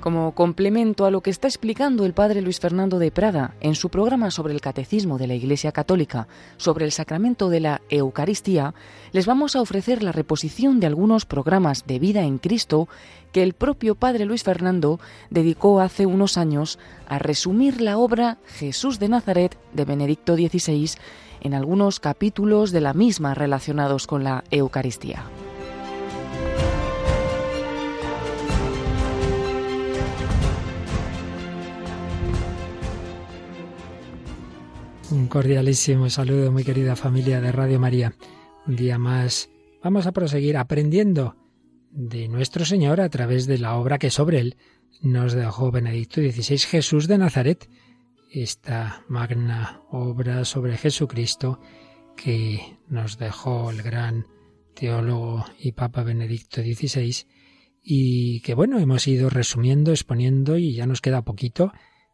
Como complemento a lo que está explicando el padre Luis Fernando de Prada en su programa sobre el catecismo de la Iglesia Católica, sobre el sacramento de la Eucaristía, les vamos a ofrecer la reposición de algunos programas de vida en Cristo que el propio padre Luis Fernando dedicó hace unos años a resumir la obra Jesús de Nazaret de Benedicto XVI en algunos capítulos de la misma relacionados con la Eucaristía. Un cordialísimo saludo, muy querida familia de Radio María. Un día más vamos a proseguir aprendiendo de nuestro Señor a través de la obra que sobre él nos dejó Benedicto XVI, Jesús de Nazaret, esta magna obra sobre Jesucristo que nos dejó el gran teólogo y Papa Benedicto XVI y que bueno, hemos ido resumiendo, exponiendo y ya nos queda poquito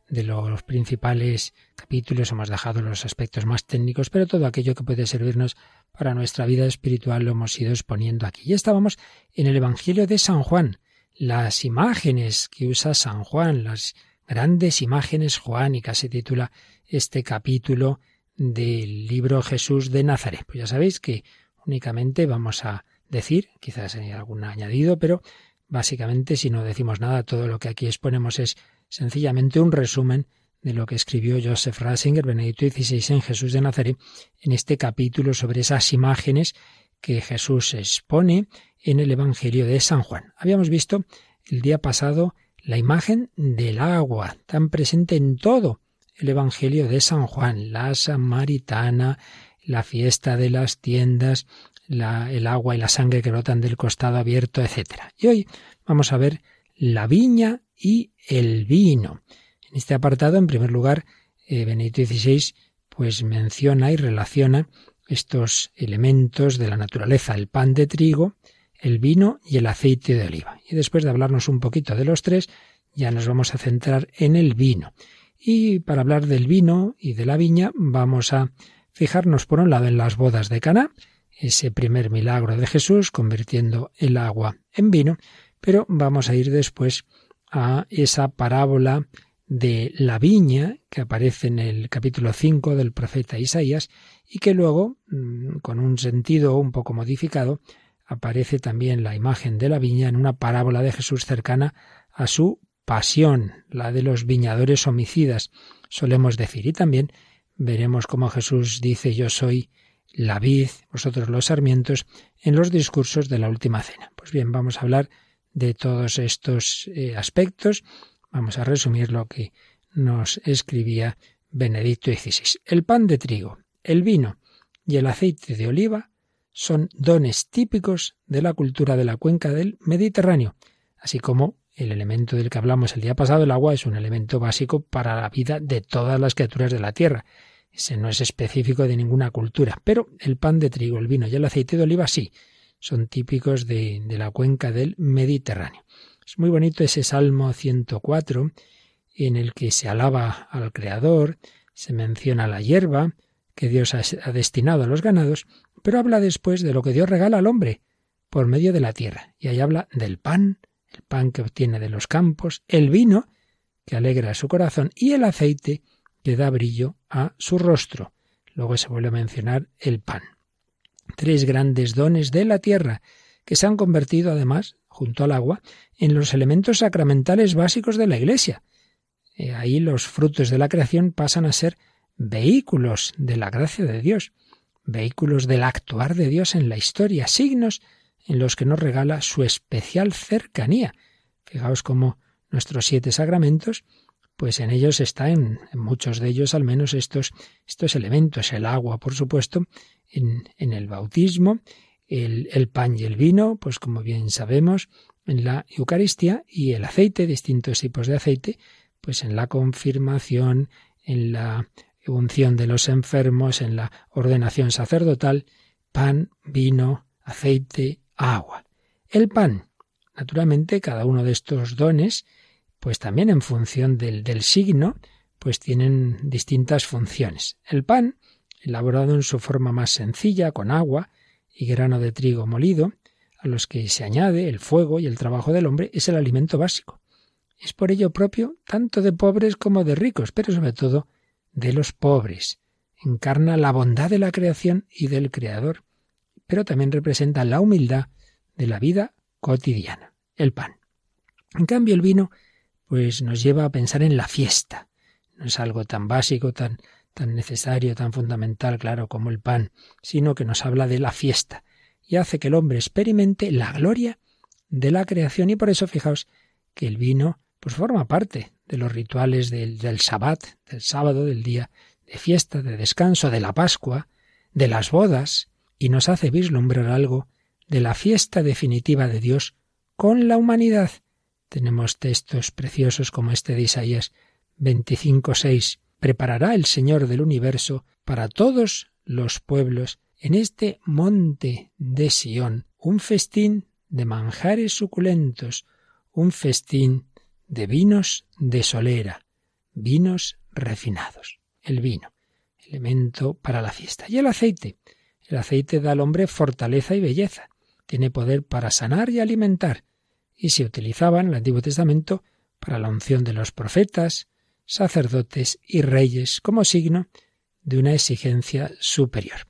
de los principales capítulos, hemos dejado los aspectos más técnicos, pero todo aquello que puede servirnos para nuestra vida espiritual lo hemos ido exponiendo aquí. Ya estábamos en el Evangelio de San Juan, las imágenes que usa San Juan, las grandes imágenes juánicas, se titula este capítulo del libro Jesús de Nazaret. Pues ya sabéis que únicamente vamos a decir, quizás hay algún añadido, pero básicamente si no decimos nada, todo lo que aquí exponemos es sencillamente un resumen de lo que escribió Joseph Ratzinger, Benedicto XVI en Jesús de Nazaret, en este capítulo sobre esas imágenes que Jesús expone en el Evangelio de San Juan. Habíamos visto el día pasado la imagen del agua, tan presente en todo el Evangelio de San Juan, la samaritana, la fiesta de las tiendas, el agua y la sangre que brotan del costado abierto, etc. Y hoy vamos a ver la viña y el vino. En este apartado, en primer lugar, eh, XVI pues menciona y relaciona estos elementos de la naturaleza, el pan de trigo, el vino y el aceite de oliva. Y después de hablarnos un poquito de los tres, ya nos vamos a centrar en el vino. Y para hablar del vino y de la viña, vamos a fijarnos por un lado en las bodas de Caná, ese primer milagro de Jesús convirtiendo el agua en vino, pero vamos a ir después a esa parábola de la viña que aparece en el capítulo 5 del profeta Isaías y que luego, mm, con un sentido un poco modificado, aparece también la imagen de la viña en una parábola de Jesús cercana a su pasión, la de los viñadores homicidas, solemos decir. Y también veremos cómo Jesús dice yo soy la vid, vosotros los sarmientos, en los discursos de la última cena. Pues bien, vamos a hablar de todos estos eh, aspectos. Vamos a resumir lo que nos escribía Benedicto XVI. El pan de trigo, el vino y el aceite de oliva son dones típicos de la cultura de la cuenca del Mediterráneo, así como el elemento del que hablamos el día pasado, el agua, es un elemento básico para la vida de todas las criaturas de la tierra. Ese no es específico de ninguna cultura, pero el pan de trigo, el vino y el aceite de oliva sí, son típicos de, la cuenca del Mediterráneo. Es muy bonito ese Salmo 104 en el que se alaba al Creador, se menciona la hierba que Dios ha destinado a los ganados pero habla después de lo que Dios regala al hombre por medio de la tierra. Y ahí habla del pan, el pan que obtiene de los campos, el vino, que alegra su corazón, y el aceite, que da brillo a su rostro. Luego se vuelve a mencionar el pan. Tres grandes dones de la tierra, que se han convertido además, junto al agua, en los elementos sacramentales básicos de la Iglesia. Eh, ahí los frutos de la creación pasan a ser vehículos de la gracia de Dios vehículos del actuar de Dios en la historia, signos en los que nos regala su especial cercanía. Fijaos cómo nuestros siete sacramentos, pues en ellos están, en muchos de ellos al menos, estos, estos elementos, el agua, por supuesto, en, en el bautismo, el, el pan y el vino, pues como bien sabemos, en la Eucaristía, y el aceite, distintos tipos de aceite, pues en la confirmación, en la unción de los enfermos, en la ordenación sacerdotal, pan, vino, aceite, agua. El pan, naturalmente, cada uno de estos dones, pues también en función del, del signo, pues tienen distintas funciones. El pan elaborado en su forma más sencilla, con agua y grano de trigo molido, a los que se añade el fuego y el trabajo del hombre, es el alimento básico. Es por ello propio tanto de pobres como de ricos, pero sobre todo de los pobres. Encarna la bondad de la creación y del Creador, pero también representa la humildad de la vida cotidiana, el pan. En cambio, el vino, pues nos lleva a pensar en la fiesta. No es algo tan básico, tan, tan necesario, tan fundamental, claro, como el pan, sino que nos habla de la fiesta y hace que el hombre experimente la gloria de la creación. Y por eso, fijaos que el vino, pues forma parte de los rituales del, del sabbat, del sábado, del día de fiesta, de descanso, de la Pascua, de las bodas, y nos hace vislumbrar algo de la fiesta definitiva de Dios con la humanidad. Tenemos textos preciosos como este de Isaías 25:6. Preparará el Señor del universo para todos los pueblos en este monte de Sión un festín de manjares suculentos, un festín de vinos de solera, vinos refinados. El vino, elemento para la fiesta. Y el aceite. El aceite da al hombre fortaleza y belleza. Tiene poder para sanar y alimentar. Y se utilizaba en el Antiguo Testamento para la unción de los profetas, sacerdotes y reyes como signo de una exigencia superior.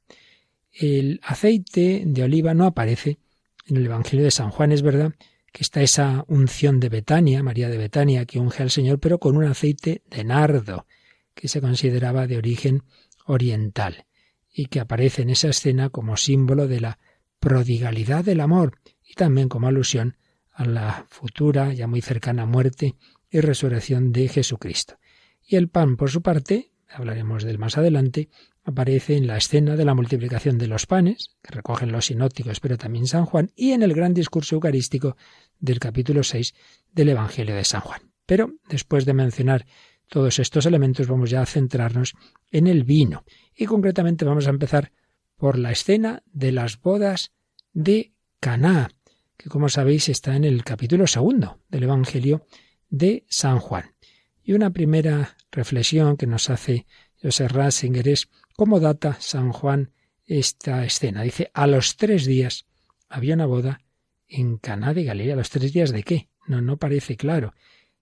El aceite de oliva no aparece en el Evangelio de San Juan, es verdad que está esa unción de Betania, María de Betania, que unge al Señor, pero con un aceite de nardo, que se consideraba de origen oriental, y que aparece en esa escena como símbolo de la prodigalidad del amor y también como alusión a la futura, ya muy cercana muerte y resurrección de Jesucristo. Y el pan, por su parte, hablaremos del más adelante, aparece en la escena de la multiplicación de los panes, que recogen los sinópticos, pero también San Juan, y en el gran discurso eucarístico del capítulo 6 del Evangelio de San Juan. Pero después de mencionar todos estos elementos, vamos ya a centrarnos en el vino. Y concretamente vamos a empezar por la escena de las bodas de Caná, que como sabéis está en el capítulo segundo del Evangelio de San Juan. Y una primera reflexión que nos hace José Ratzinger es cómo data San Juan esta escena. Dice, a los tres días había una boda en Caná de Galilea. ¿A los tres días de qué? No, no parece claro.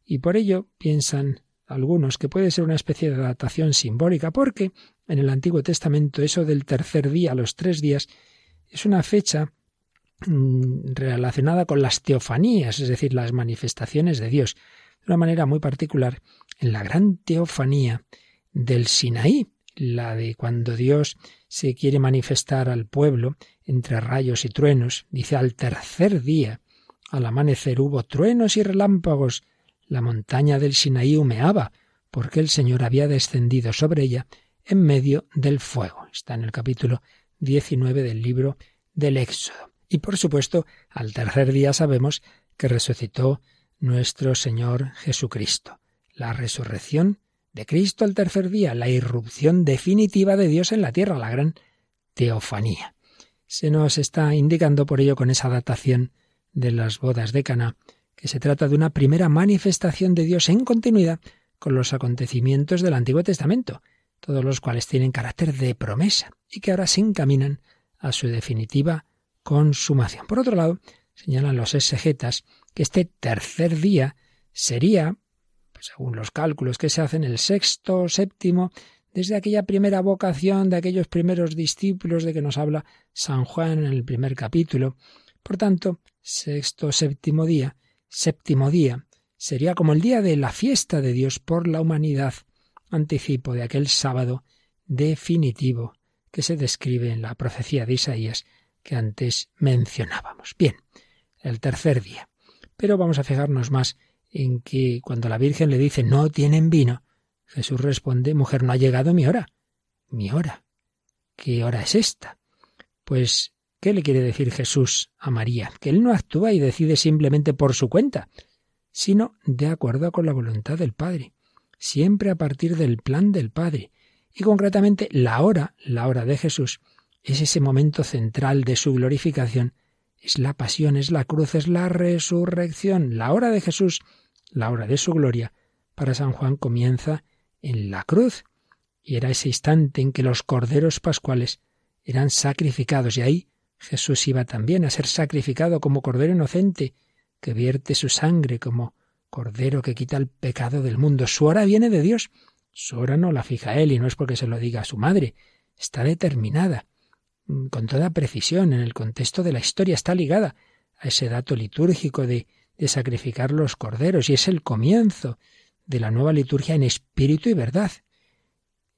Y por ello piensan algunos que puede ser una especie de datación simbólica, porque en el Antiguo Testamento eso del tercer día, a los tres días, es una fecha relacionada con las teofanías, es decir, las manifestaciones de Dios, de una manera muy particular en la gran teofanía del Sinaí, la de cuando Dios se quiere manifestar al pueblo entre rayos y truenos, dice al tercer día, al amanecer hubo truenos y relámpagos, la montaña del Sinaí humeaba, porque el Señor había descendido sobre ella en medio del fuego. Está en el capítulo 19 del libro del Éxodo. Y por supuesto, al tercer día sabemos que resucitó nuestro Señor Jesucristo. La resurrección de Cristo al tercer día, la irrupción definitiva de Dios en la tierra, la gran teofanía. Se nos está indicando por ello con esa datación de las bodas de Caná que se trata de una primera manifestación de Dios en continuidad con los acontecimientos del Antiguo Testamento, todos los cuales tienen carácter de promesa y que ahora se encaminan a su definitiva consumación. Por otro lado, señalan los exegetas que este tercer día sería según los cálculos que se hacen, el sexto, séptimo, desde aquella primera vocación de aquellos primeros discípulos de que nos habla San Juan en el primer capítulo. Por tanto, sexto, séptimo día, séptimo día, sería como el día de la fiesta de Dios por la humanidad, anticipo de aquel sábado definitivo que se describe en la profecía de Isaías que antes mencionábamos. Bien, el tercer día. Pero vamos a fijarnos más en que cuando la Virgen le dice no tienen vino, Jesús responde, mujer, no ha llegado mi hora. Mi hora. ¿Qué hora es esta? Pues, ¿qué le quiere decir Jesús a María? Que él no actúa y decide simplemente por su cuenta, sino de acuerdo con la voluntad del Padre, siempre a partir del plan del Padre. Y concretamente la hora, la hora de Jesús, es ese momento central de su glorificación, es la pasión, es la cruz, es la resurrección. La hora de Jesús la hora de su gloria, para San Juan comienza en la cruz y era ese instante en que los corderos pascuales eran sacrificados y ahí Jesús iba también a ser sacrificado como cordero inocente que vierte su sangre como cordero que quita el pecado del mundo. Su hora viene de Dios. Su hora no la fija él y no es porque se lo diga a su madre. Está determinada con toda precisión en el contexto de la historia. Está ligada a ese dato litúrgico de, de sacrificar los corderos y es el comienzo de la nueva liturgia en espíritu y verdad.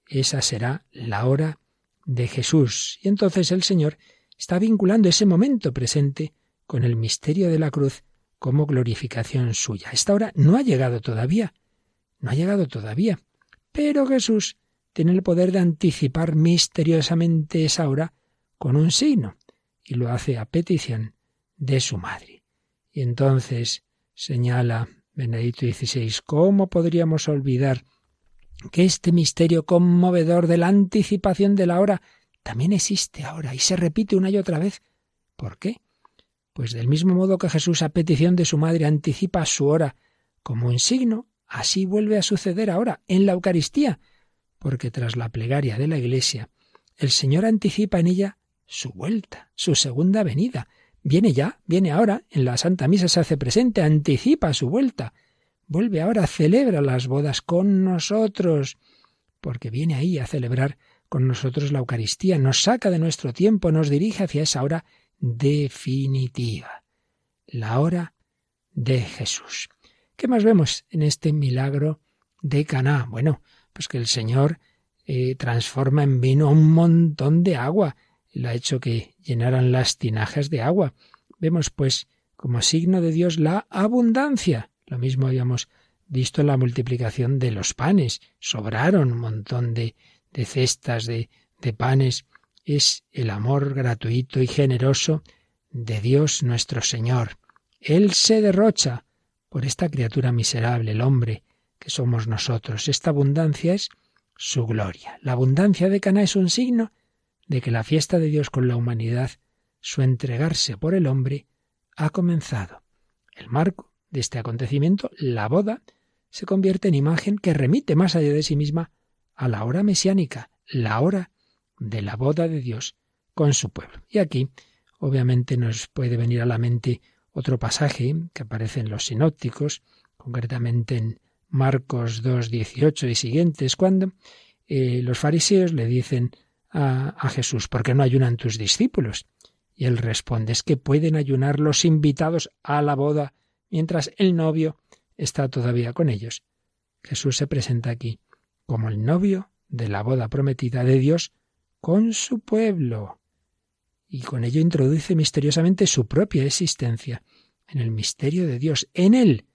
Esa será la hora de Jesús. Y entonces el Señor está vinculando ese momento presente con el misterio de la cruz como glorificación suya. Esta hora no ha llegado todavía, no ha llegado todavía, pero Jesús tiene el poder de anticipar misteriosamente esa hora con un signo, y lo hace a petición de su madre. Y entonces señala Benedicto XVI, ¿cómo podríamos olvidar que este misterio conmovedor de la anticipación de la hora también existe ahora y se repite una y otra vez. ¿Por qué? Pues del mismo modo que Jesús a petición de su madre anticipa su hora como un signo, así vuelve a suceder ahora en la Eucaristía, porque tras la plegaria de la Iglesia, el Señor anticipa en ella su vuelta, su segunda venida. Viene ya, viene ahora, en la Santa Misa se hace presente, anticipa su vuelta vuelve ahora, celebra las bodas con nosotros, porque viene ahí a celebrar con nosotros la Eucaristía, nos saca de nuestro tiempo, nos dirige hacia esa hora definitiva, la hora de Jesús. ¿Qué más vemos en este milagro de Caná? Bueno, pues que el Señor eh, transforma en vino un montón de agua, lo ha hecho que llenaran las tinajas de agua. Vemos pues como signo de Dios la abundancia, lo mismo habíamos visto en la multiplicación de los panes. Sobraron un montón de, de cestas de, de panes. Es el amor gratuito y generoso de Dios nuestro Señor. Él se derrocha por esta criatura miserable, el hombre, que somos nosotros. Esta abundancia es su gloria. La abundancia de Cana es un signo de que la fiesta de Dios con la humanidad, su entregarse por el hombre, ha comenzado. El marco de este acontecimiento, la boda se convierte en imagen que remite más allá de sí misma a la hora mesiánica, la hora de la boda de Dios con su pueblo. Y aquí, obviamente, nos puede venir a la mente otro pasaje que aparece en los sinópticos, concretamente en Marcos 2, 18 y siguientes, cuando eh, los fariseos le dicen a, Jesús, ¿por qué no ayunan tus discípulos? Y él responde, es que pueden ayunar los invitados a la boda mientras el novio está todavía con ellos. Jesús se presenta aquí como el novio de la boda prometida de Dios con su pueblo. Y con ello introduce misteriosamente su propia existencia en el misterio de Dios. En él,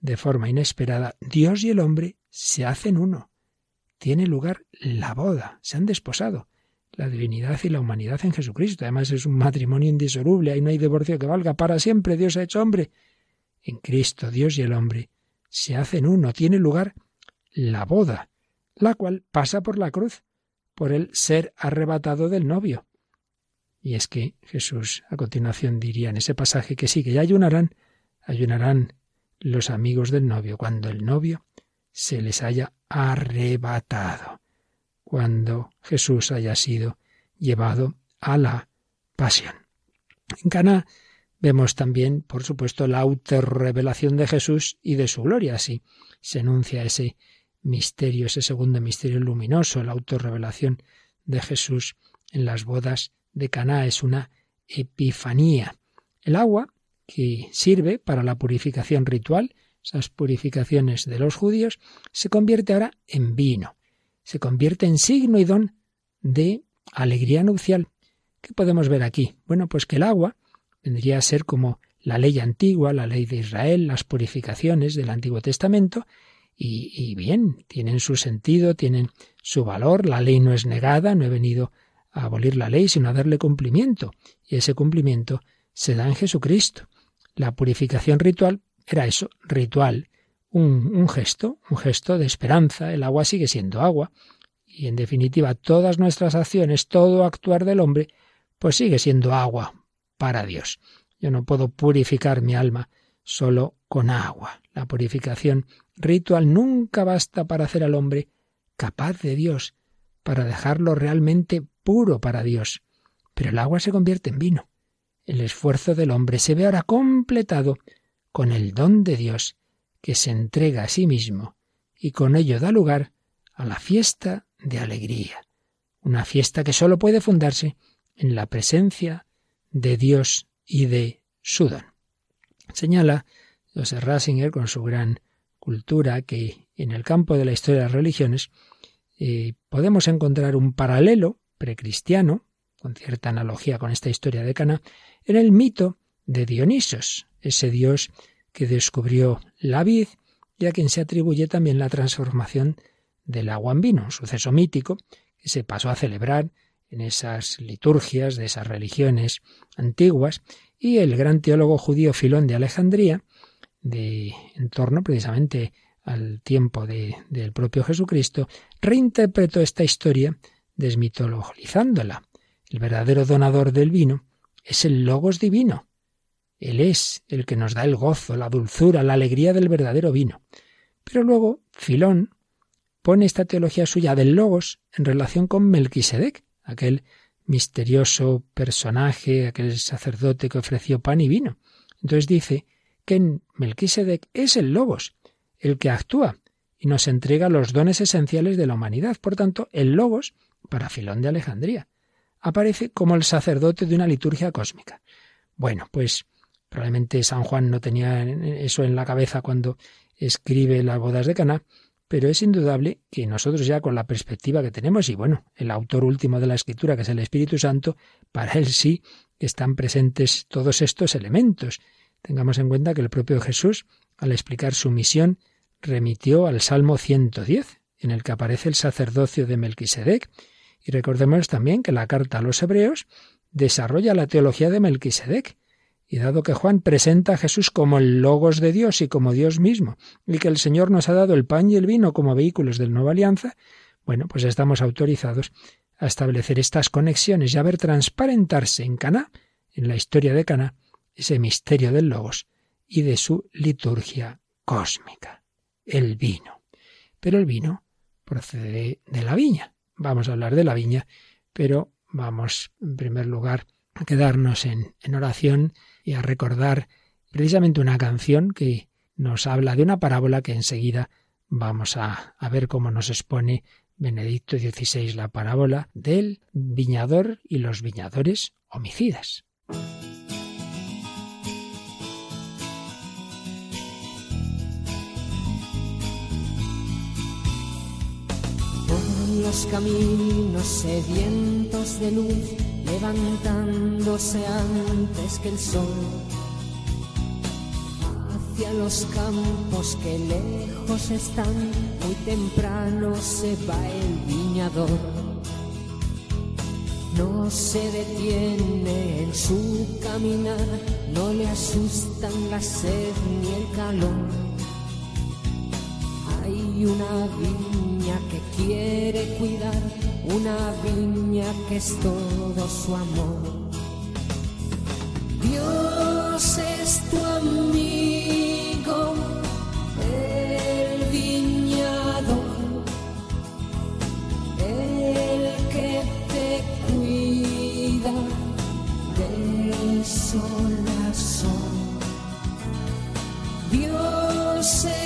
de forma inesperada, Dios y el hombre se hacen uno. Tiene lugar la boda, se han desposado. La divinidad y la humanidad en Jesucristo. Además es un matrimonio indisoluble, ahí no hay divorcio que valga. Para siempre Dios ha hecho hombre en Cristo Dios y el hombre se hacen uno, tiene lugar la boda, la cual pasa por la cruz, por el ser arrebatado del novio. Y es que Jesús a continuación diría en ese pasaje que sí, que ya ayunarán, ayunarán los amigos del novio cuando el novio se les haya arrebatado, cuando Jesús haya sido llevado a la pasión. En Cana Vemos también, por supuesto, la autorrevelación de Jesús y de su gloria. Así se enuncia ese misterio, ese segundo misterio luminoso, la autorrevelación de Jesús en las bodas de Caná. Es una epifanía. El agua que sirve para la purificación ritual, esas purificaciones de los judíos, se convierte ahora en vino. Se convierte en signo y don de alegría nupcial. ¿Qué podemos ver aquí? Bueno, pues que el agua vendría a ser como la ley antigua, la ley de Israel, las purificaciones del Antiguo Testamento, y, bien, tienen su sentido, tienen su valor, la ley no es negada, no he venido a abolir la ley, sino a darle cumplimiento, y ese cumplimiento se da en Jesucristo. La purificación ritual era eso, ritual, un, gesto, un gesto de esperanza, el agua sigue siendo agua, y en definitiva todas nuestras acciones, todo actuar del hombre, pues sigue siendo agua, para Dios. Yo no puedo purificar mi alma solo con agua. La purificación ritual nunca basta para hacer al hombre capaz de Dios, para dejarlo realmente puro para Dios. Pero el agua se convierte en vino. El esfuerzo del hombre se ve ahora completado con el don de Dios, que se entrega a sí mismo, y con ello da lugar a la fiesta de alegría, una fiesta que sólo puede fundarse en la presencia de Dios y de su don. Señala Joseph Rasinger con su gran cultura que en el campo de la historia de las religiones eh, podemos encontrar un paralelo precristiano, con cierta analogía con esta historia de Cana, en el mito de Dionisos, ese dios que descubrió la vid y a quien se atribuye también la transformación del agua en vino, un suceso mítico que se pasó a celebrar en esas liturgias de esas religiones antiguas y el gran teólogo judío Filón de Alejandría, de en torno precisamente al tiempo de, del propio Jesucristo, reinterpretó esta historia desmitologizándola. El verdadero donador del vino es el Logos divino. Él es el que nos da el gozo, la dulzura, la alegría del verdadero vino. Pero luego Filón pone esta teología suya del Logos en relación con Melquisedec, aquel misterioso personaje, aquel sacerdote que ofreció pan y vino. Entonces dice que Melquisedec es el Logos, el que actúa y nos entrega los dones esenciales de la humanidad. Por tanto, el Logos, para Filón de Alejandría, aparece como el sacerdote de una liturgia cósmica. Bueno, pues probablemente San Juan no tenía eso en la cabeza cuando escribe las bodas de Caná, pero es indudable que nosotros ya con la perspectiva que tenemos, y bueno, el autor último de la escritura, que es el Espíritu Santo, para él sí están presentes todos estos elementos. Tengamos en cuenta que el propio Jesús, al explicar su misión, remitió al Salmo 110, en el que aparece el sacerdocio de Melquisedec, y recordemos también que la carta a los hebreos desarrolla la teología de Melquisedec, y dado que Juan presenta a Jesús como el Logos de Dios y como Dios mismo, y que el Señor nos ha dado el pan y el vino como vehículos de nueva alianza, bueno, pues estamos autorizados a establecer estas conexiones y a ver transparentarse en Caná, en la historia de Caná, ese misterio del Logos y de su liturgia cósmica, el vino. Pero el vino procede de la viña. Vamos a hablar de la viña, pero vamos en primer lugar a quedarnos en, en oración y a recordar precisamente una canción que nos habla de una parábola que enseguida vamos a, a ver cómo nos expone Benedicto XVI la parábola del viñador y los viñadores homicidas. Los caminos sedientos de luz levantándose antes que el sol, hacia los campos que lejos están, muy temprano se va el viñador. No se detiene en su caminar, no le asustan la sed ni el calor. Hay una viña que quiere cuidar una viña que es todo su amor. Dios es tu amigo, el viñador, el que te cuida del sol a sol. Dios es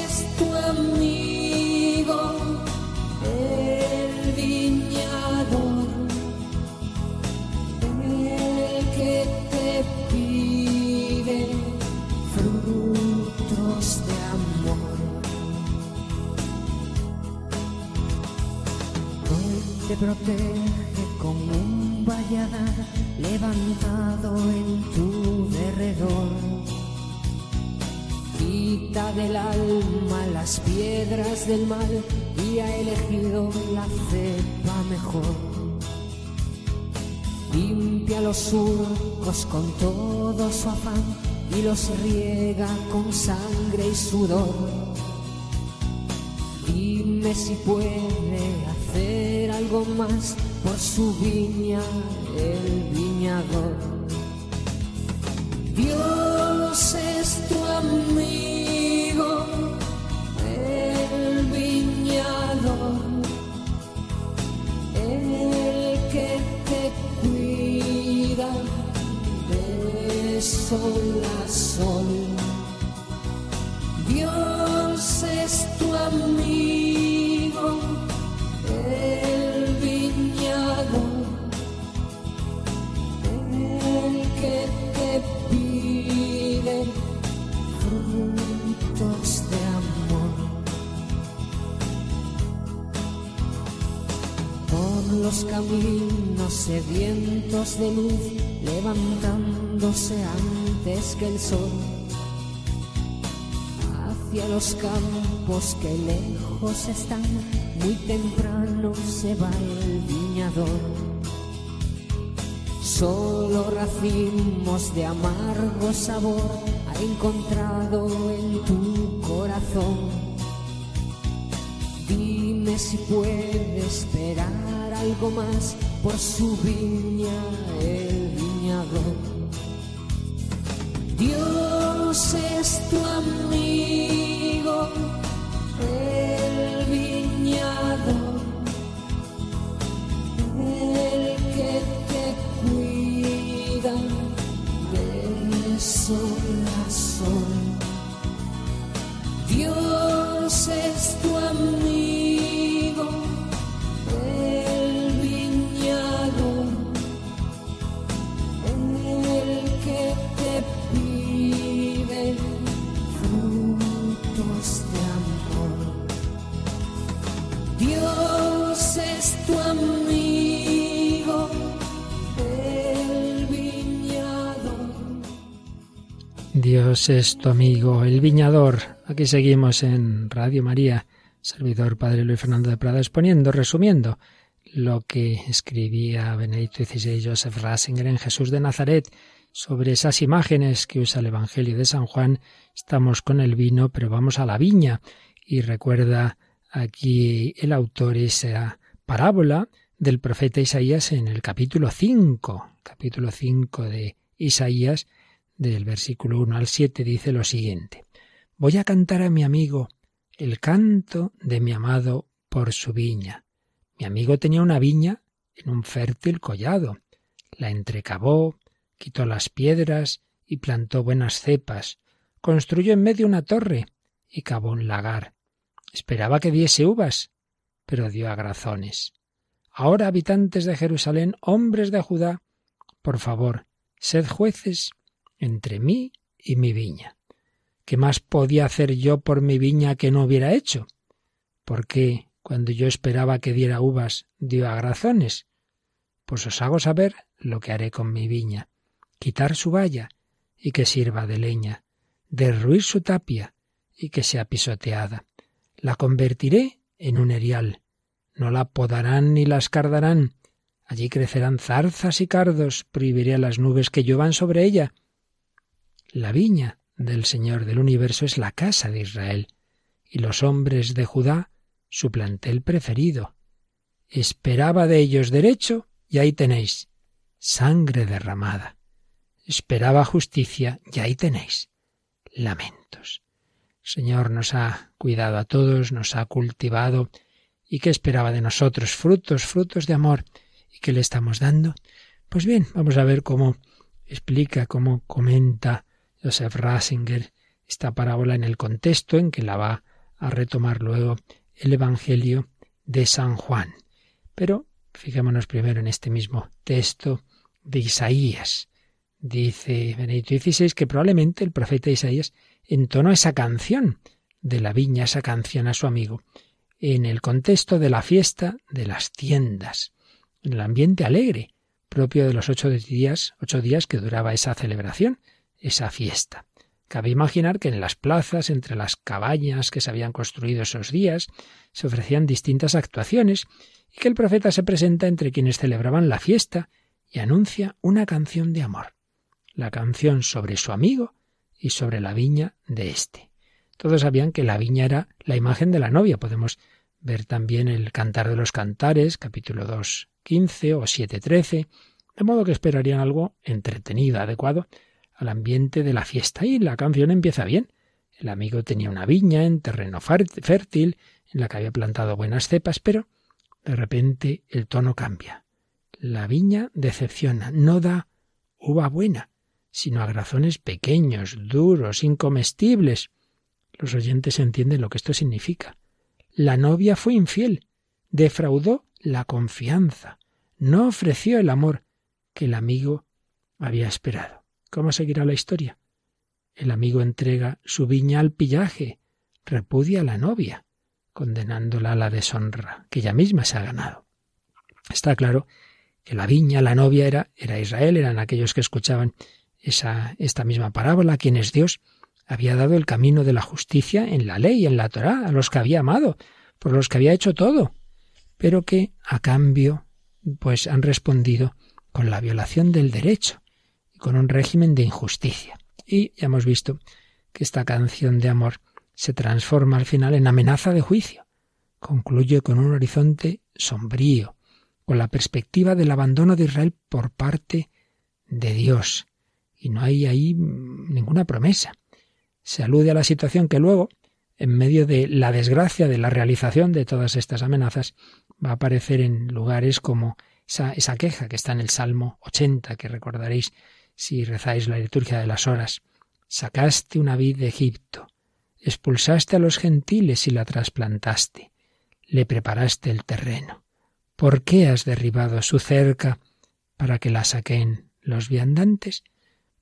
protege como un valladar levantado en tu derredor. Quita del alma las piedras del mal y ha elegido la cepa mejor. Limpia los surcos con todo su afán y los riega con sangre y sudor. Dime si puede hacer algo más por su viña, el viñador. Dios es tu amigo, el viñador, el que te cuida de sol a sol. Dios es tu amigo. Los caminos sedientos de luz, levantándose antes que el sol, hacia los campos que lejos están, muy temprano se va el viñador. Solo racimos de amargo sabor ha encontrado en tu corazón Dime si puede esperar algo más por su viña el viñador. Dios es tu amigo, el viñador, el que te cuida de sol a sol. Dios es tu amigo, Dios es tu amigo, el viñador. Aquí seguimos en Radio María, servidor Padre Luis Fernando de Prada, exponiendo, resumiendo lo que escribía Benedicto XVI Joseph Ratzinger en Jesús de Nazaret sobre esas imágenes que usa el Evangelio de San Juan. Estamos con el vino, pero vamos a la viña. Y recuerda aquí el autor esa parábola del profeta Isaías en el capítulo 5, capítulo 5 de Isaías, del versículo 1 al 7, dice lo siguiente. Voy a cantar a mi amigo el canto de mi amado por su viña. Mi amigo tenía una viña en un fértil collado. La entrecavó, quitó las piedras y plantó buenas cepas. Construyó en medio una torre y cavó un lagar. Esperaba que diese uvas, pero dio agrazones. Ahora, habitantes de Jerusalén, hombres de Judá, por favor, sed jueces entre mí y mi viña. ¿Qué más podía hacer yo por mi viña que no hubiera hecho? ¿Por qué, cuando yo esperaba que diera uvas, dio agrazones? Pues os hago saber lo que haré con mi viña. Quitar su valla y que sirva de leña, derruir su tapia y que sea pisoteada. La convertiré en un erial. No la podarán ni la escardarán. Allí crecerán zarzas y cardos, prohibiré a las nubes que lluevan sobre ella. La viña del Señor del universo es la casa de Israel, y los hombres de Judá su plantel preferido. Esperaba de ellos derecho, y ahí tenéis, sangre derramada. Esperaba justicia, y ahí tenéis, lamentos. Señor nos ha cuidado a todos, nos ha cultivado, y qué esperaba de nosotros, frutos, frutos de amor, y qué le estamos dando. Pues bien, vamos a ver cómo explica, cómo comenta Joseph Ratzinger esta parábola en el contexto en que la va a retomar luego el Evangelio de San Juan. Pero fijémonos primero en este mismo texto de Isaías. Dice Benedicto XVI que probablemente el profeta Isaías entonó esa canción de la viña, esa canción a su amigo, en el contexto de la fiesta de las tiendas, en el ambiente alegre propio de los ocho días, ocho días que duraba esa celebración, esa fiesta. Cabe imaginar que en las plazas, entre las cabañas que se habían construido esos días, se ofrecían distintas actuaciones y que el profeta se presenta entre quienes celebraban la fiesta y anuncia una canción de amor, la canción sobre su amigo y sobre la viña de éste. Todos sabían que la viña era la imagen de la novia. Podemos ver también el Cantar de los Cantares, capítulo 2, 15 o 7, 13, de modo que esperarían algo entretenido, adecuado al ambiente de la fiesta. Y la canción empieza bien. El amigo tenía una viña en terreno fértil, en la que había plantado buenas cepas, pero de repente el tono cambia. La viña decepciona, no da uva buena, sino agrazones pequeños, duros, incomestibles. Los oyentes entienden lo que esto significa. La novia fue infiel, defraudó la confianza, no ofreció el amor que el amigo había esperado. ¿Cómo seguirá la historia? El amigo entrega su viña al pillaje, repudia a la novia, condenándola a la deshonra que ella misma se ha ganado. Está claro que la viña, la novia era, era Israel, eran aquellos que escuchaban esa, esta misma parábola, quienes Dios había dado el camino de la justicia en la ley, en la Torá, a los que había amado, por los que había hecho todo, pero que a cambio pues han respondido con la violación del derecho con un régimen de injusticia. Y ya hemos visto que esta canción de amor se transforma al final en amenaza de juicio. Concluye con un horizonte sombrío, con la perspectiva del abandono de Israel por parte de Dios. Y no hay ahí ninguna promesa. Se alude a la situación que luego, en medio de la desgracia de la realización de todas estas amenazas, va a aparecer en lugares como esa, queja que está en el Salmo 80, que recordaréis si rezáis la liturgia de las horas. Sacaste una vid de Egipto, expulsaste a los gentiles y la trasplantaste, le preparaste el terreno. ¿Por qué has derribado su cerca para que la saquen los viandantes?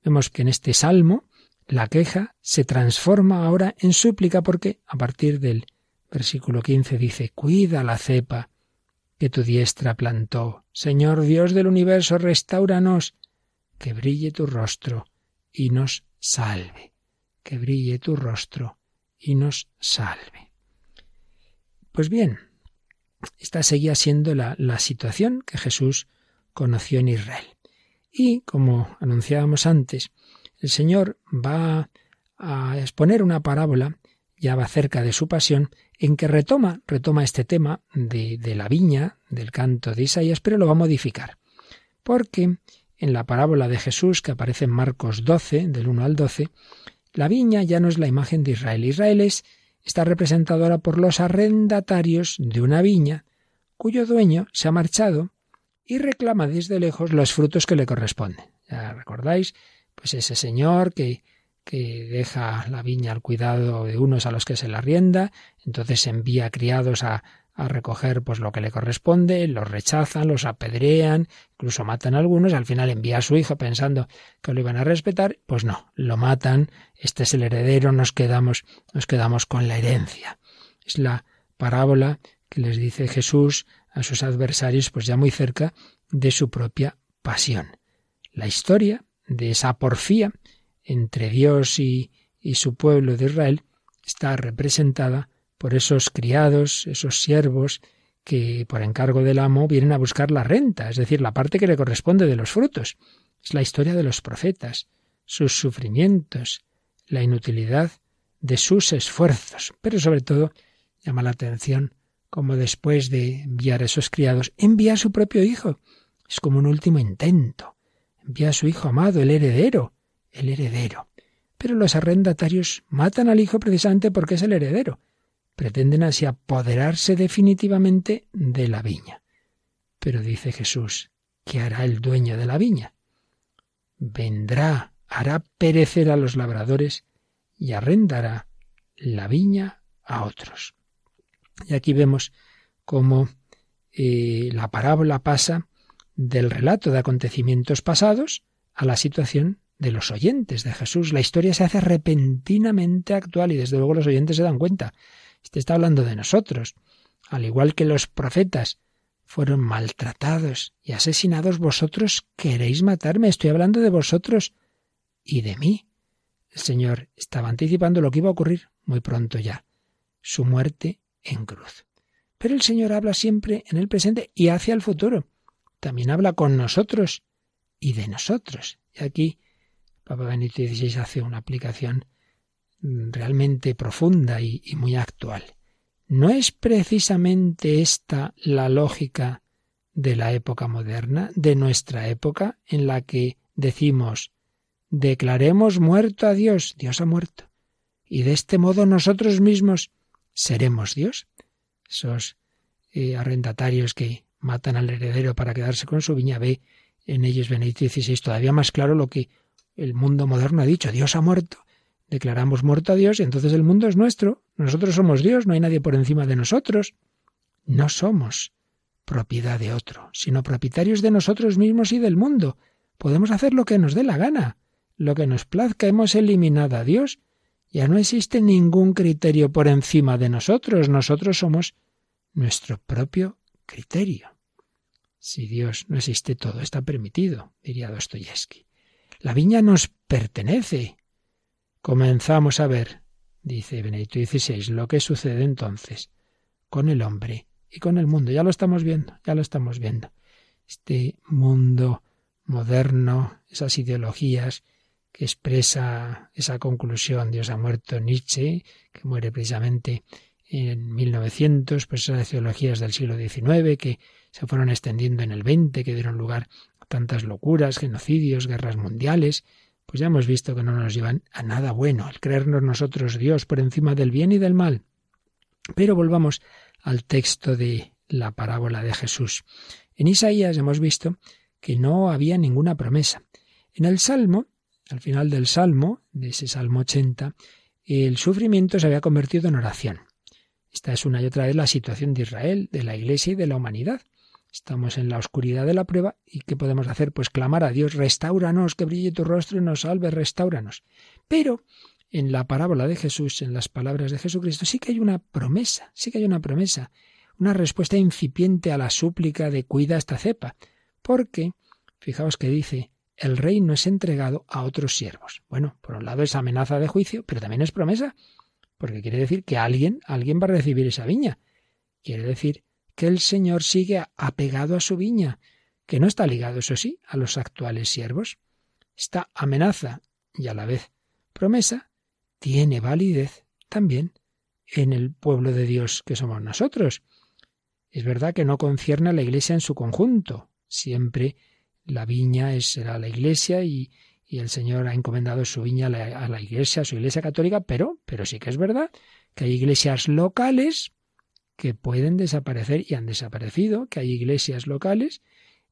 Vemos que en este salmo la queja se transforma ahora en súplica porque a partir del versículo 15 dice, cuida la cepa que tu diestra plantó. Señor Dios del universo, restauranos, que brille tu rostro y nos salve, que brille tu rostro y nos salve. Pues bien, esta seguía siendo la, la situación que Jesús conoció en Israel. Y, como anunciábamos antes, el Señor va a exponer una parábola, ya va cerca de su pasión, en que retoma, retoma este tema de, de la viña, del canto de Isaías, pero lo va a modificar. Porque en la parábola de Jesús, que aparece en Marcos 12, del 1 al 12, la viña ya no es la imagen de Israel. Israel es, está representado ahora por los arrendatarios de una viña, cuyo dueño se ha marchado y reclama desde lejos los frutos que le corresponden. Ya recordáis, pues ese señor que que deja la viña al cuidado de unos a los que se la rienda, entonces envía criados a, a recoger pues lo que le corresponde, los rechazan, los apedrean, incluso matan a algunos, al final envía a su hijo pensando que lo iban a respetar, pues no, lo matan, este es el heredero, nos quedamos, nos quedamos con la herencia. Es la parábola que les dice Jesús a sus adversarios, pues ya muy cerca de su propia pasión. La historia de esa porfía entre Dios y, y su pueblo de Israel está representada por esos criados, esos siervos que por encargo del amo vienen a buscar la renta, es decir, la parte que le corresponde de los frutos. Es la historia de los profetas, sus sufrimientos, la inutilidad de sus esfuerzos, pero sobre todo llama la atención como después de enviar a esos criados, envía a su propio hijo. Es como un último intento. Envía a su hijo amado, el heredero, el heredero. Pero los arrendatarios matan al hijo precisamente porque es el heredero. Pretenden así apoderarse definitivamente de la viña. Pero dice Jesús, ¿qué hará el dueño de la viña? Vendrá, hará perecer a los labradores y arrendará la viña a otros. Y aquí vemos cómo eh, la parábola pasa del relato de acontecimientos pasados a la situación de los oyentes de Jesús. La historia se hace repentinamente actual y desde luego los oyentes se dan cuenta. Este está hablando de nosotros. Al igual que los profetas fueron maltratados y asesinados, vosotros queréis matarme. Estoy hablando de vosotros y de mí. El Señor estaba anticipando lo que iba a ocurrir muy pronto ya, su muerte en cruz. Pero el Señor habla siempre en el presente y hacia el futuro. También habla con nosotros y de nosotros. Y aquí Papa Benito XVI hace una aplicación realmente profunda y, y muy actual. ¿No es precisamente esta la lógica de la época moderna, de nuestra época, en la que decimos declaremos muerto a Dios, Dios ha muerto, y de este modo nosotros mismos seremos Dios? Esos eh, arrendatarios que matan al heredero para quedarse con su viña, ve en ellos Benedicto XVI todavía más claro lo que el mundo moderno ha dicho, Dios ha muerto. Declaramos muerto a Dios y entonces el mundo es nuestro. Nosotros somos Dios, no hay nadie por encima de nosotros. No somos propiedad de otro, sino propietarios de nosotros mismos y del mundo. Podemos hacer lo que nos dé la gana, lo que nos plazca. Hemos eliminado a Dios. Ya no existe ningún criterio por encima de nosotros. Nosotros somos nuestro propio criterio. Si Dios no existe, todo está permitido, diría Dostoyevsky. La viña nos pertenece. Comenzamos a ver, dice Benedicto XVI, lo que sucede entonces con el hombre y con el mundo. Ya lo estamos viendo, ya lo estamos viendo. Este mundo moderno, esas ideologías que expresa esa conclusión, Dios ha muerto Nietzsche, que muere precisamente en 1900, pues esas ideologías del siglo XIX que se fueron extendiendo en el XX, que dieron lugar a tantas locuras, genocidios, guerras mundiales, pues ya hemos visto que no nos llevan a nada bueno, el creernos nosotros Dios por encima del bien y del mal. Pero volvamos al texto de la parábola de Jesús. En Isaías hemos visto que no había ninguna promesa. En el Salmo, al final del Salmo, de ese Salmo 80, el sufrimiento se había convertido en oración. Esta es una y otra vez la situación de Israel, de la Iglesia y de la humanidad. Estamos en la oscuridad de la prueba y ¿qué podemos hacer? Pues clamar a Dios, restauranos, que brille tu rostro y nos salve, restauranos. Pero en la parábola de Jesús, en las palabras de Jesucristo, sí que hay una promesa, sí que hay una promesa, una respuesta incipiente a la súplica de cuida esta cepa, porque, fijaos que dice, el reino es entregado a otros siervos. Bueno, por un lado es amenaza de juicio, pero también es promesa, porque quiere decir que alguien, alguien va a recibir esa viña. Quiere decir que el Señor sigue apegado a su viña, que no está ligado, eso sí, a los actuales siervos. Esta amenaza y a la vez promesa tiene validez también en el pueblo de Dios que somos nosotros. Es verdad que no concierne a la Iglesia en su conjunto. Siempre la viña es, será la Iglesia y, el Señor ha encomendado su viña a la, a la, Iglesia, a su Iglesia católica, pero, pero sí que es verdad que hay iglesias locales que pueden desaparecer y han desaparecido, que hay iglesias locales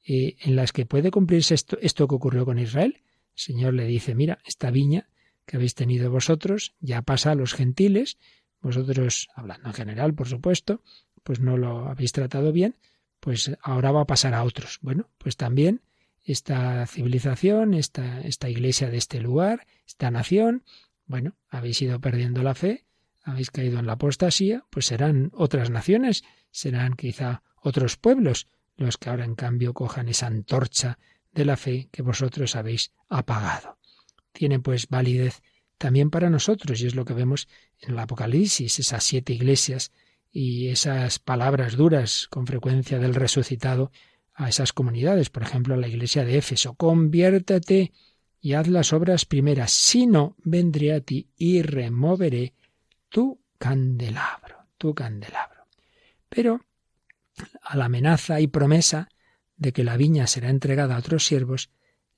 eh, en las que puede cumplirse esto, esto que ocurrió con Israel. El Señor le dice, mira, esta viña que habéis tenido vosotros ya pasa a los gentiles, vosotros, hablando en general, por supuesto, pues no lo habéis tratado bien, pues ahora va a pasar a otros. Bueno, pues también esta civilización, esta, esta iglesia de este lugar, esta nación, bueno, habéis ido perdiendo la fe, habéis caído en la apostasía, pues serán otras naciones, serán quizá otros pueblos los que ahora en cambio cojan esa antorcha de la fe que vosotros habéis apagado. Tiene pues validez también para nosotros, y es lo que vemos en el Apocalipsis, esas siete iglesias y esas palabras duras con frecuencia del resucitado a esas comunidades, por ejemplo, a la iglesia de Éfeso, conviértete y haz las obras primeras, si no, vendré a ti y removeré tu candelabro, tu candelabro. Pero a la amenaza y promesa de que la viña será entregada a otros siervos,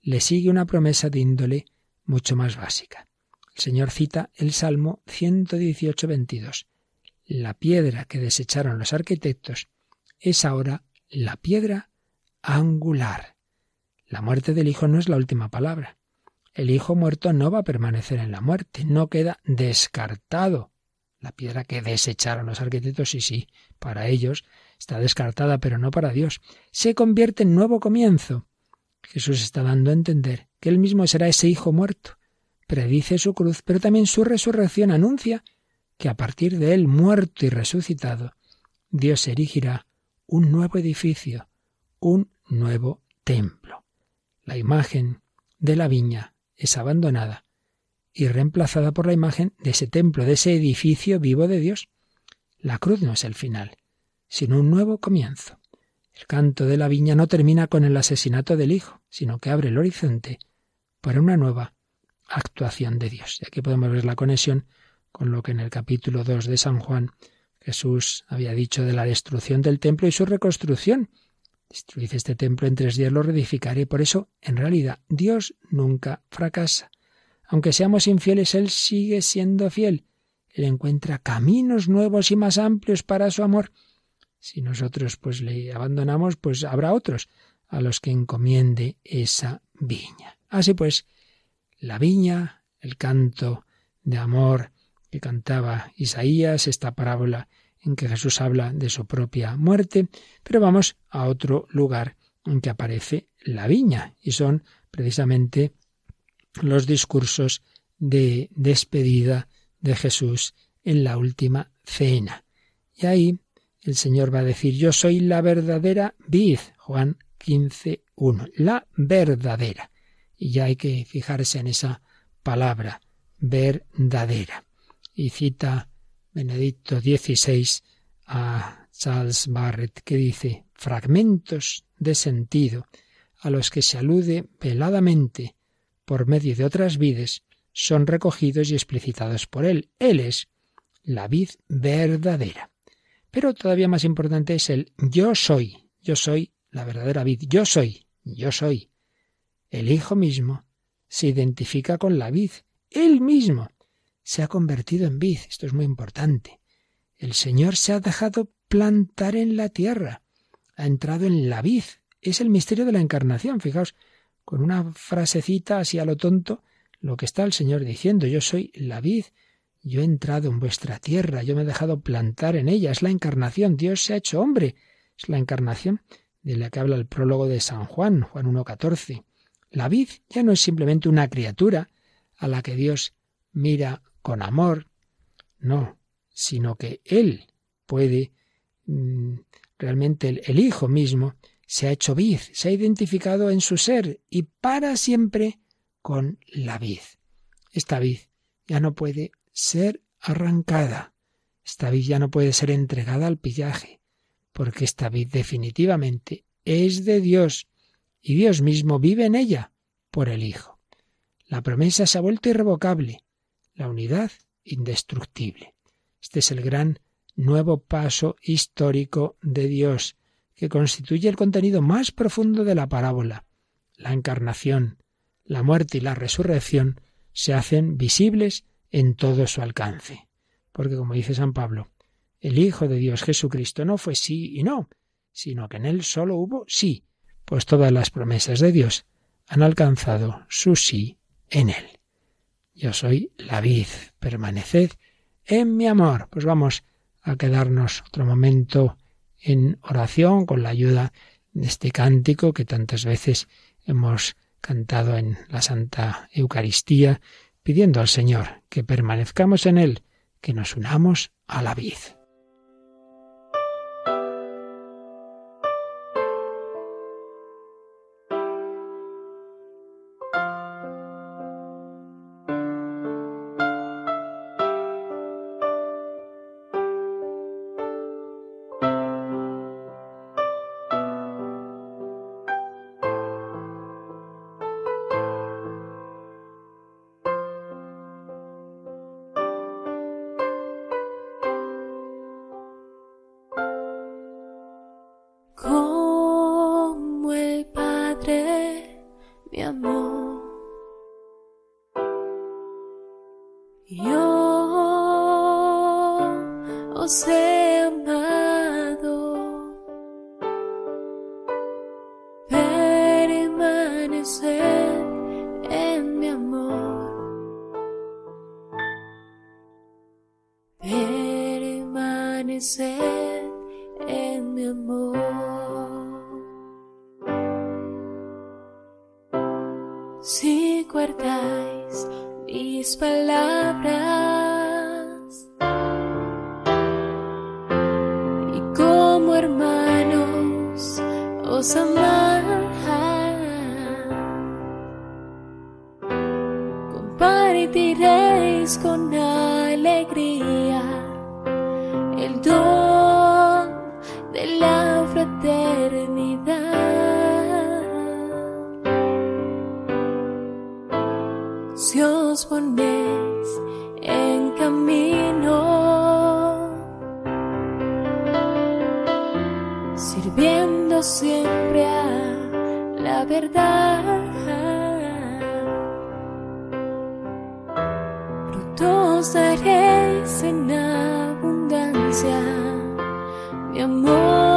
le sigue una promesa de índole mucho más básica. El Señor cita el Salmo 118, 22. La piedra que desecharon los arquitectos es ahora la piedra angular. La muerte del Hijo no es la última palabra. El Hijo muerto no va a permanecer en la muerte, no queda descartado. La piedra que desecharon los arquitectos, sí, sí, para ellos está descartada, pero no para Dios. Se convierte en nuevo comienzo. Jesús está dando a entender que él mismo será ese Hijo muerto. Predice su cruz, pero también su resurrección anuncia que a partir de él, muerto y resucitado, Dios erigirá un nuevo edificio, un nuevo templo. La imagen de la viña es abandonada y reemplazada por la imagen de ese templo, de ese edificio vivo de Dios. La cruz no es el final, sino un nuevo comienzo. El canto de la viña no termina con el asesinato del Hijo, sino que abre el horizonte para una nueva actuación de Dios. Y aquí podemos ver la conexión con lo que en el capítulo 2 de San Juan Jesús había dicho de la destrucción del templo y su reconstrucción. Destruid este templo en tres días, lo reedificaré. Por eso, en realidad, Dios nunca fracasa. Aunque seamos infieles, Él sigue siendo fiel. Él encuentra caminos nuevos y más amplios para su amor. Si nosotros pues le abandonamos, pues habrá otros a los que encomiende esa viña. Así pues, la viña, el canto de amor que cantaba Isaías, esta parábola en que Jesús habla de su propia muerte, pero vamos a otro lugar en que aparece la viña, y son precisamente los discursos de despedida de Jesús en la última cena. Y ahí el Señor va a decir, yo soy la verdadera vid, Juan 15.1. La verdadera. Y ya hay que fijarse en esa palabra, verdadera. Y cita Benedicto XVI a Charles Barrett que dice fragmentos de sentido a los que se alude veladamente por medio de otras vides son recogidos y explicitados por él. Él es la vid verdadera. Pero todavía más importante es el yo soy, yo soy la verdadera vid, yo soy, yo soy. El Hijo mismo se identifica con la vid, él mismo se ha convertido en vid, esto es muy importante. El Señor se ha dejado plantar en la tierra, ha entrado en la vid, es el misterio de la encarnación, fijaos, con una frasecita así a lo tonto, lo que está el Señor diciendo, yo soy la vid, yo he entrado en vuestra tierra, yo me he dejado plantar en ella, es la encarnación, Dios se ha hecho hombre, es la encarnación de la que habla el prólogo de San Juan, Juan 1.14. La vid ya no es simplemente una criatura a la que Dios mira con amor, no, sino que Él puede, mm, realmente el, el Hijo mismo, se ha hecho vid, se ha identificado en su ser y para siempre con la vid. Esta vid ya no puede ser arrancada. Esta vid ya no puede ser entregada al pillaje, porque esta vid definitivamente es de Dios y Dios mismo vive en ella por el Hijo. La promesa se ha vuelto irrevocable, la unidad indestructible. Este es el gran nuevo paso histórico de Dios, que constituye el contenido más profundo de la parábola. La encarnación, la muerte y la resurrección se hacen visibles en todo su alcance. Porque, como dice San Pablo, el Hijo de Dios Jesucristo no fue sí y no, sino que en él solo hubo sí, pues todas las promesas de Dios han alcanzado su sí en él. Yo soy la vid, permaneced en mi amor. Pues vamos a quedarnos otro momento en oración con la ayuda de este cántico que tantas veces hemos cantado en la Santa Eucaristía, pidiendo al Señor que permanezcamos en Él, que nos unamos a la vid. si os ponéis en camino, sirviendo siempre a la verdad. Frutos daréis en abundancia, mi amor.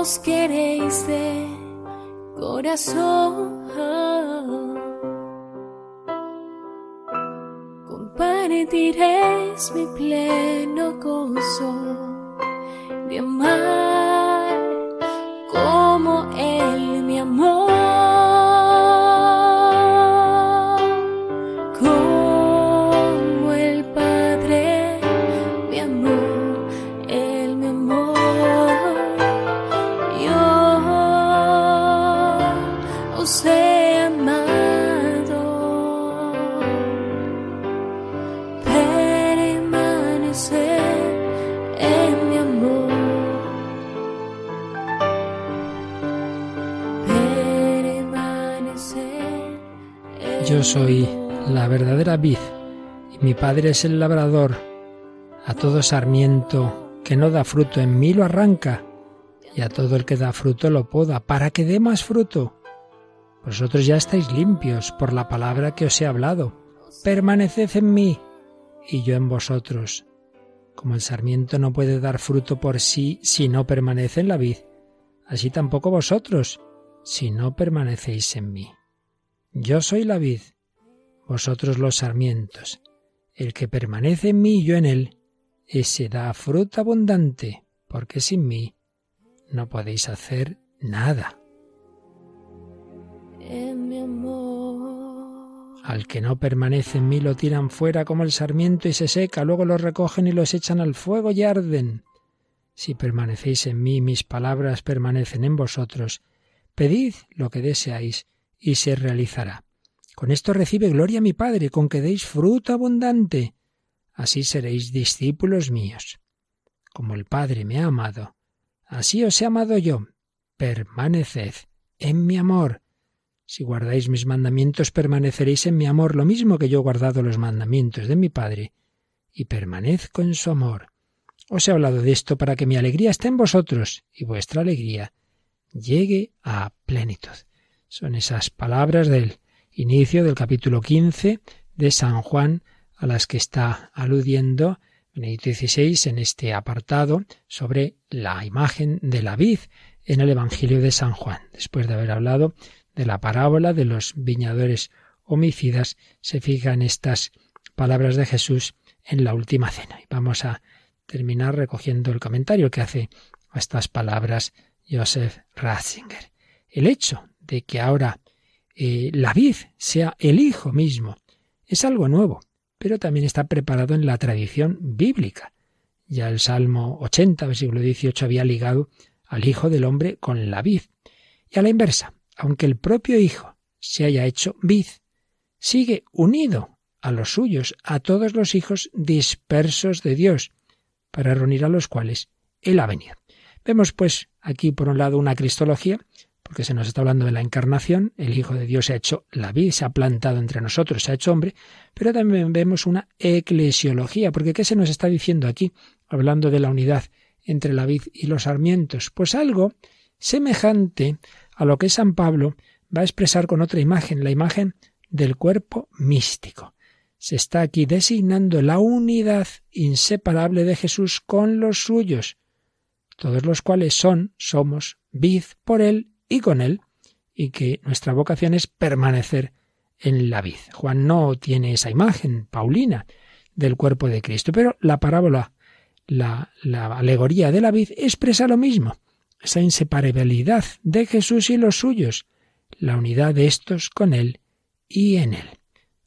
Os queréis de corazón. Compartiréis mi pleno gozo de amar como Él me amó. La vid y mi padre es el labrador. A todo sarmiento que no da fruto en mí lo arranca y a todo el que da fruto lo poda para que dé más fruto. Vosotros ya estáis limpios por la palabra que os he hablado. Permaneced en mí y yo en vosotros. Como el sarmiento no puede dar fruto por sí si no permanece en la vid, así tampoco vosotros si no permanecéis en mí. Yo soy la vid, vosotros los sarmientos. El que permanece en mí y yo en él, ese da fruta abundante, porque sin mí no podéis hacer nada. En mi amor. Al que no permanece en mí lo tiran fuera como el sarmiento y se seca, luego los recogen y los echan al fuego y arden. Si permanecéis en mí, mis palabras permanecen en vosotros, pedid lo que deseáis y se realizará. Con esto recibe gloria mi Padre, con que deis fruto abundante. Así seréis discípulos míos. Como el Padre me ha amado, así os he amado yo. Permaneced en mi amor. Si guardáis mis mandamientos, permaneceréis en mi amor, lo mismo que yo he guardado los mandamientos de mi Padre, y permanezco en su amor. Os he hablado de esto para que mi alegría esté en vosotros y vuestra alegría llegue a plenitud. Son esas palabras del inicio del capítulo 15 de San Juan a las que está aludiendo Benedicto XVI en este apartado sobre la imagen de la vid en el Evangelio de San Juan. Después de haber hablado de la parábola de los viñadores homicidas, se fija en estas palabras de Jesús en la última cena. Y vamos a terminar recogiendo el comentario que hace a estas palabras Joseph Ratzinger. El hecho de que ahora eh, la vid sea el Hijo mismo es algo nuevo, pero también está preparado en la tradición bíblica. Ya el Salmo 80, versículo 18, había ligado al Hijo del Hombre con la vid. Y a la inversa, aunque el propio Hijo se haya hecho vid, sigue unido a los suyos, a todos los hijos dispersos de Dios, para reunir a los cuales Él ha venido. Vemos pues aquí por un lado una cristología, porque se nos está hablando de la encarnación, el Hijo de Dios se ha hecho la vid, se ha plantado entre nosotros, se ha hecho hombre, pero también vemos una eclesiología, porque ¿qué se nos está diciendo aquí, hablando de la unidad entre la vid y los sarmientos? Pues algo semejante a lo que San Pablo va a expresar con otra imagen, la imagen del cuerpo místico. Se está aquí designando la unidad inseparable de Jesús con los suyos, todos los cuales son, somos, vid por él y con él, y que nuestra vocación es permanecer en la vid. Juan no tiene esa imagen paulina del cuerpo de Cristo, pero la parábola, la, la alegoría de la vid expresa lo mismo, esa inseparabilidad de Jesús y los suyos, la unidad de estos con él y en él.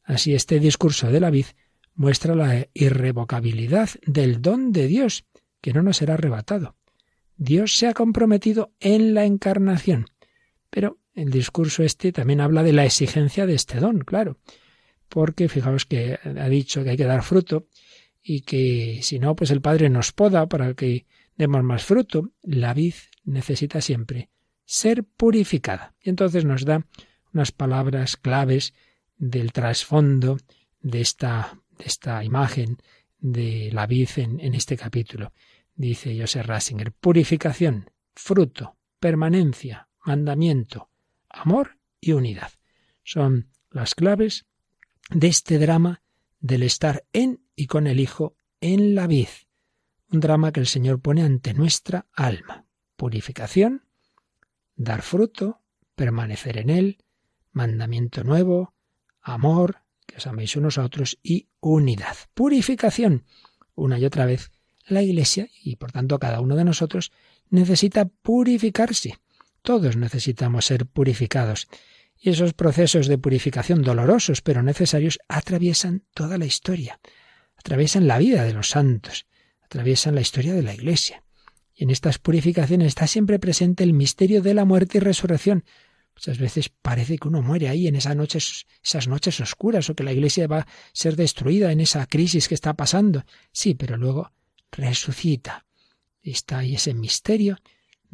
Así este discurso de la vid muestra la irrevocabilidad del don de Dios, que no nos será arrebatado. Dios se ha comprometido en la encarnación. Pero el discurso este también habla de la exigencia de este don, claro. Porque fijaos que ha dicho que hay que dar fruto y que si no, pues el Padre nos poda para que demos más fruto. La vid necesita siempre ser purificada. Y entonces nos da unas palabras claves del trasfondo de esta, de esta imagen de la vid en, en este capítulo. Dice Joseph Rasinger, purificación, fruto, permanencia, mandamiento, amor y unidad. Son las claves de este drama del estar en y con el Hijo en la vid. Un drama que el Señor pone ante nuestra alma. Purificación, dar fruto, permanecer en él, mandamiento nuevo, amor, que os améis unos a otros, y unidad. Purificación. Una y otra vez, la Iglesia, y por tanto cada uno de nosotros, necesita purificarse. Todos necesitamos ser purificados. Y esos procesos de purificación dolorosos pero necesarios atraviesan toda la historia, atraviesan la vida de los santos, atraviesan la historia de la Iglesia. Y en estas purificaciones está siempre presente el misterio de la muerte y resurrección. Muchas veces parece que uno muere ahí en esas noches, esas noches oscuras o que la Iglesia va a ser destruida en esa crisis que está pasando. Sí, pero luego resucita. Está ahí ese misterio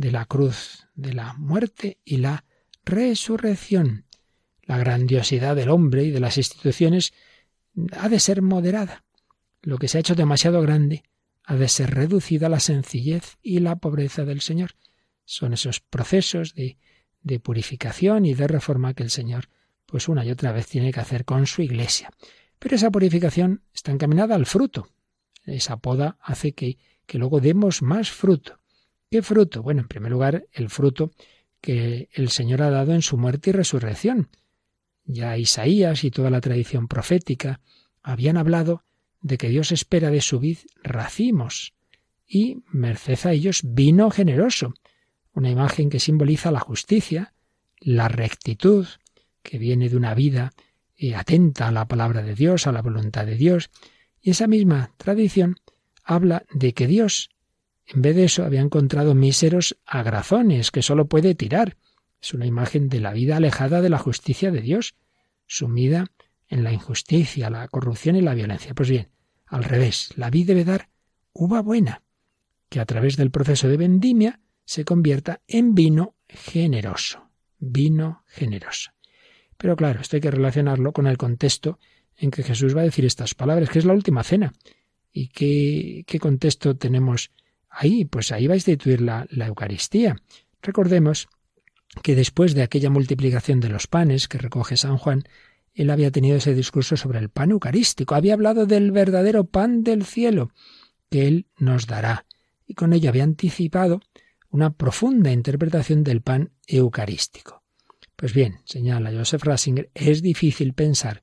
de la cruz, de la muerte y la resurrección. La grandiosidad del hombre y de las instituciones ha de ser moderada. Lo que se ha hecho demasiado grande ha de ser reducida a la sencillez y la pobreza del Señor. Son esos procesos de, de purificación y de reforma que el Señor, pues una y otra vez, tiene que hacer con su Iglesia. Pero esa purificación está encaminada al fruto. Esa poda hace que, que luego demos más fruto. ¿Qué fruto? Bueno, en primer lugar, el fruto que el Señor ha dado en su muerte y resurrección. Ya Isaías y toda la tradición profética habían hablado de que Dios espera de su vid racimos y, merced a ellos, vino generoso, una imagen que simboliza la justicia, la rectitud, que viene de una vida eh, atenta a la palabra de Dios, a la voluntad de Dios, y esa misma tradición habla de que Dios en vez de eso había encontrado míseros agrazones que sólo puede tirar. Es una imagen de la vida alejada de la justicia de Dios, sumida en la injusticia, la corrupción y la violencia. Pues bien, al revés, la vida debe dar uva buena, que a través del proceso de vendimia se convierta en vino generoso. Vino generoso. Pero claro, esto hay que relacionarlo con el contexto en que Jesús va a decir estas palabras, que es la última cena. ¿Y qué contexto tenemos Ahí, pues ahí va a instituir la, Eucaristía. Recordemos que después de aquella multiplicación de los panes que recoge San Juan, él había tenido ese discurso sobre el pan eucarístico, había hablado del verdadero pan del cielo que él nos dará, y con ello había anticipado una profunda interpretación del pan eucarístico. Pues bien, señala Joseph Rasinger, es difícil pensar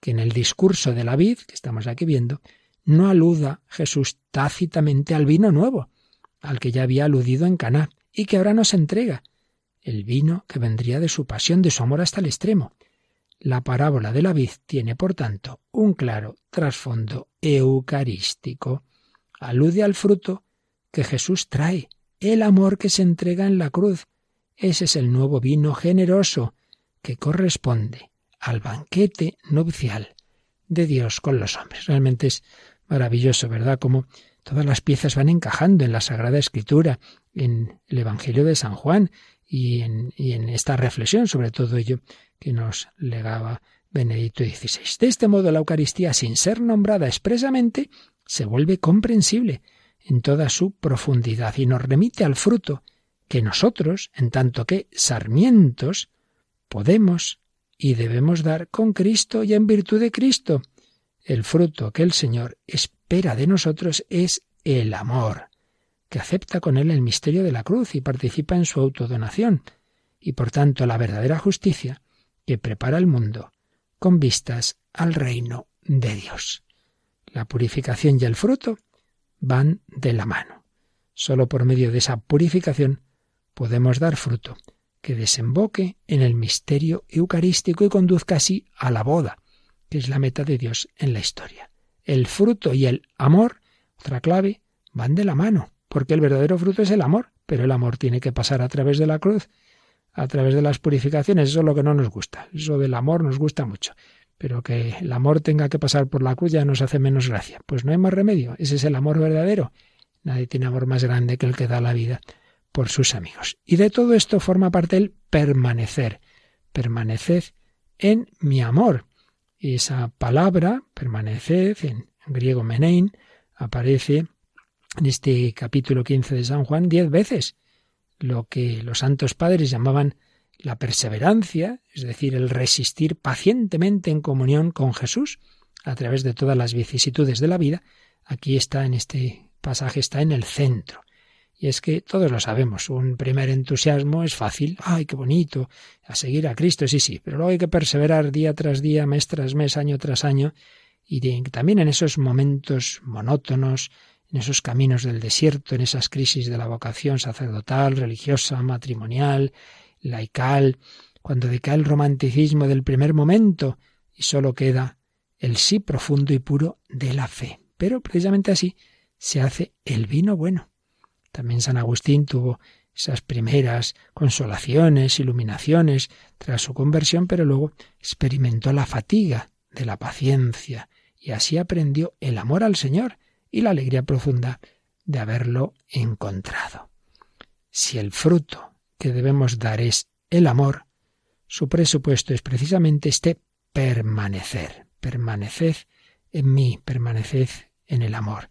que en el discurso de la vid que estamos aquí viendo no aluda Jesús tácitamente al vino nuevo, al que ya había aludido en Caná, y que ahora nos entrega, el vino que vendría de su pasión, de su amor hasta el extremo. La parábola de la vid tiene, por tanto, un claro trasfondo eucarístico. Alude al fruto que Jesús trae, el amor que se entrega en la cruz. Ese es el nuevo vino generoso que corresponde al banquete nupcial de Dios con los hombres. Realmente es Maravilloso, ¿verdad? Como todas las piezas van encajando en la Sagrada Escritura, en el Evangelio de San Juan y en, y en esta reflexión sobre todo ello que nos legaba Benedicto XVI. De este modo, la Eucaristía, sin ser nombrada expresamente, se vuelve comprensible en toda su profundidad y nos remite al fruto que nosotros, en tanto que sarmientos, podemos y debemos dar con Cristo y en virtud de Cristo, el fruto que el Señor espera de nosotros es el amor, que acepta con él el misterio de la cruz y participa en su autodonación, y por tanto la verdadera justicia que prepara el mundo con vistas al reino de Dios. La purificación y el fruto van de la mano. Solo por medio de esa purificación podemos dar fruto que desemboque en el misterio eucarístico y conduzca así a la boda, que es la meta de Dios en la historia. El fruto y el amor, otra clave, van de la mano, porque el verdadero fruto es el amor, pero el amor tiene que pasar a través de la cruz, a través de las purificaciones, eso es lo que no nos gusta, eso del amor nos gusta mucho, pero que el amor tenga que pasar por la cruz ya nos hace menos gracia, pues no hay más remedio, ese es el amor verdadero, nadie tiene amor más grande que el que da la vida por sus amigos. Y de todo esto forma parte el permanecer, permaneced en mi amor. Esa palabra, permaneced, en griego menein, aparece en este capítulo 15 de San Juan diez veces, lo que los santos padres llamaban la perseverancia, es decir, el resistir pacientemente en comunión con Jesús a través de todas las vicisitudes de la vida, aquí está en este pasaje, está en el centro. Y es que todos lo sabemos, un primer entusiasmo es fácil, ay, qué bonito, a seguir a Cristo, sí, sí, pero luego hay que perseverar día tras día, mes tras mes, año tras año, y también en esos momentos monótonos, en esos caminos del desierto, en esas crisis de la vocación sacerdotal, religiosa, matrimonial, laical, cuando decae el romanticismo del primer momento y sólo queda el sí profundo y puro de la fe. Pero precisamente así se hace el vino bueno. También San Agustín tuvo esas primeras consolaciones, iluminaciones tras su conversión, pero luego experimentó la fatiga de la paciencia y así aprendió el amor al Señor y la alegría profunda de haberlo encontrado. Si el fruto que debemos dar es el amor, su presupuesto es precisamente este permanecer. Permaneced en mí, permaneced en el amor.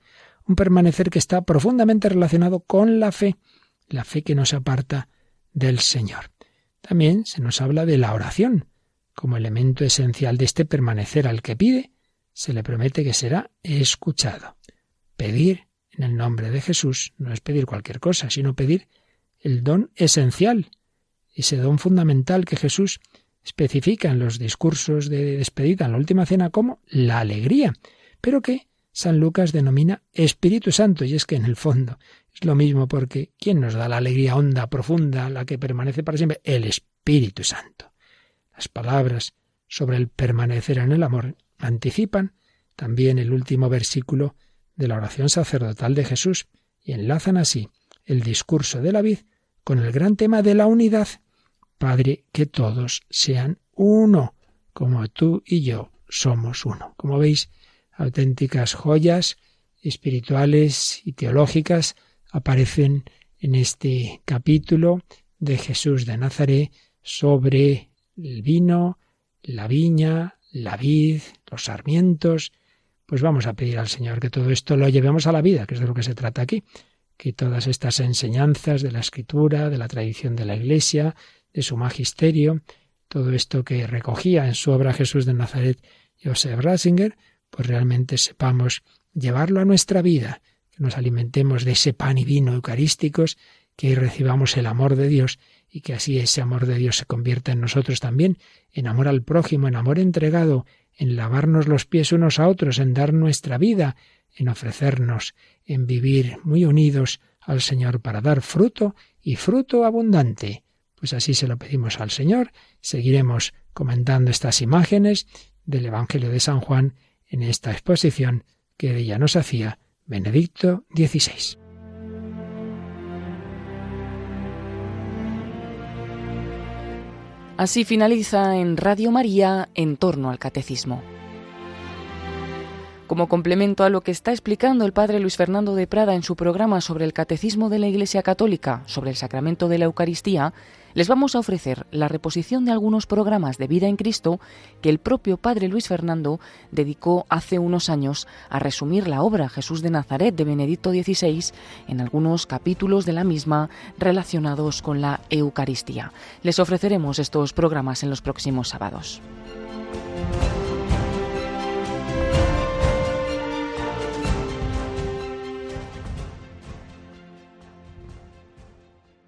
Un permanecer que está profundamente relacionado con la fe, la fe que nos aparta del Señor. También se nos habla de la oración, como elemento esencial de este permanecer al que pide, se le promete que será escuchado. Pedir en el nombre de Jesús no es pedir cualquier cosa, sino pedir el don esencial, ese don fundamental que Jesús especifica en los discursos de despedida en la última cena como la alegría, pero que San Lucas denomina Espíritu Santo, y es que en el fondo es lo mismo porque ¿quién nos da la alegría honda, profunda, la que permanece para siempre? El Espíritu Santo. Las palabras sobre el permanecer en el amor anticipan también el último versículo de la oración sacerdotal de Jesús y enlazan así el discurso de la vid con el gran tema de la unidad. Padre, que todos sean uno, como tú y yo somos uno. Como veis, auténticas joyas espirituales y teológicas aparecen en este capítulo de Jesús de Nazaret sobre el vino, la viña, la vid, los sarmientos. Pues vamos a pedir al Señor que todo esto lo llevemos a la vida, que es de lo que se trata aquí que todas estas enseñanzas de la escritura, de la tradición de la Iglesia, de su magisterio, todo esto que recogía en su obra Jesús de Nazaret Joseph Ratzinger, pues realmente sepamos llevarlo a nuestra vida, que nos alimentemos de ese pan y vino eucarísticos, que recibamos el amor de Dios y que así ese amor de Dios se convierta en nosotros también, en amor al prójimo, en amor entregado, en lavarnos los pies unos a otros, en dar nuestra vida, en ofrecernos, en vivir muy unidos al Señor para dar fruto y fruto abundante. Pues así se lo pedimos al Señor. Seguiremos comentando estas imágenes del Evangelio de San Juan en esta exposición que ella nos hacía Benedicto XVI. Así finaliza en Radio María en torno al catecismo. Como complemento a lo que está explicando el padre Luis Fernando de Prada en su programa sobre el Catecismo de la Iglesia Católica, sobre el sacramento de la Eucaristía, les vamos a ofrecer la reposición de algunos programas de vida en Cristo que el propio padre Luis Fernando dedicó hace unos años a resumir la obra Jesús de Nazaret de Benedicto XVI en algunos capítulos de la misma relacionados con la Eucaristía. Les ofreceremos estos programas en los próximos sábados.